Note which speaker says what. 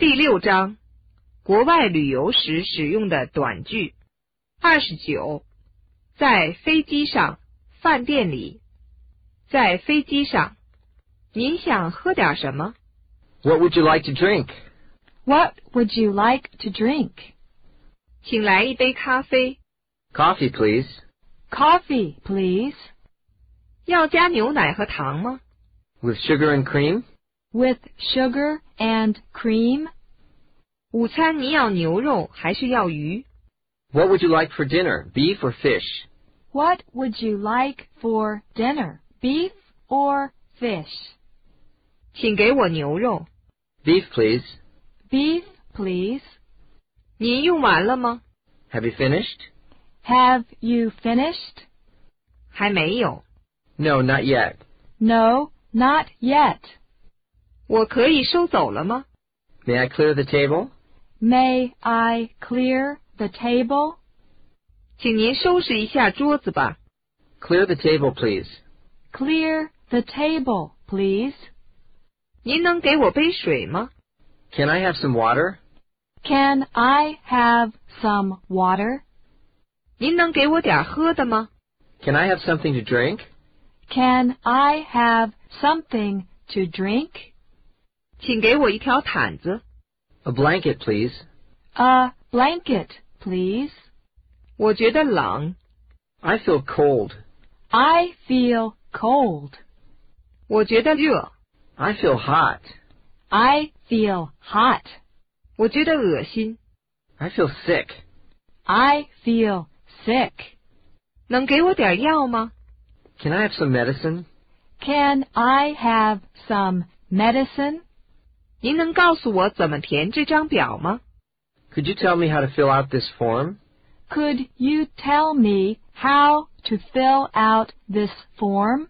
Speaker 1: 第六章，国外旅游时使用的短句。二十九，在飞机上，饭店里，在飞机上，您想喝点什么？
Speaker 2: What would you like to drink?
Speaker 3: What would you like to drink?
Speaker 1: 请来一杯咖啡。
Speaker 2: Coffee, please.
Speaker 3: Coffee, please.
Speaker 1: 要加牛奶和糖吗？
Speaker 2: With sugar and cream?
Speaker 3: With sugar and cream.
Speaker 1: 午餐你要牛肉还是要鱼？
Speaker 2: What would you like for dinner? Beef or fish?
Speaker 3: What would you like for dinner? Beef or fish?
Speaker 1: 请给我牛肉。
Speaker 2: Beef, please.
Speaker 3: Beef, please.
Speaker 1: 您用完了吗？
Speaker 2: Have you finished?
Speaker 3: Have you finished?
Speaker 1: 还没有。
Speaker 2: No, not yet.
Speaker 3: No, not yet.
Speaker 1: 我可以收走了吗？
Speaker 2: May I clear the table?
Speaker 3: May I clear the table?
Speaker 1: 请您收拾一下桌子吧。
Speaker 2: Clear the table, please.
Speaker 3: Clear the table, please.
Speaker 1: 您能给我杯水吗？
Speaker 2: Can I have some water?
Speaker 3: Can I have some water?
Speaker 1: 您能给我点喝的吗？
Speaker 2: Can I have something to drink?
Speaker 3: Can I have something to drink?
Speaker 1: 请给我一条毯子。
Speaker 2: A blanket, please.
Speaker 3: A blanket, please.
Speaker 1: 我觉得冷。
Speaker 2: I feel cold.
Speaker 3: I feel cold.
Speaker 1: 我觉得热。
Speaker 2: I feel hot.
Speaker 3: I feel hot.
Speaker 1: 我觉得恶心。
Speaker 2: I feel sick.
Speaker 3: I feel sick.
Speaker 1: 能给我点药吗？
Speaker 2: Can I have some medicine?
Speaker 3: Can I have some medicine?
Speaker 1: 您能告诉我怎么填这张表吗？
Speaker 2: Could you tell me how to fill out this form?
Speaker 3: Could you tell me how to fill out this form?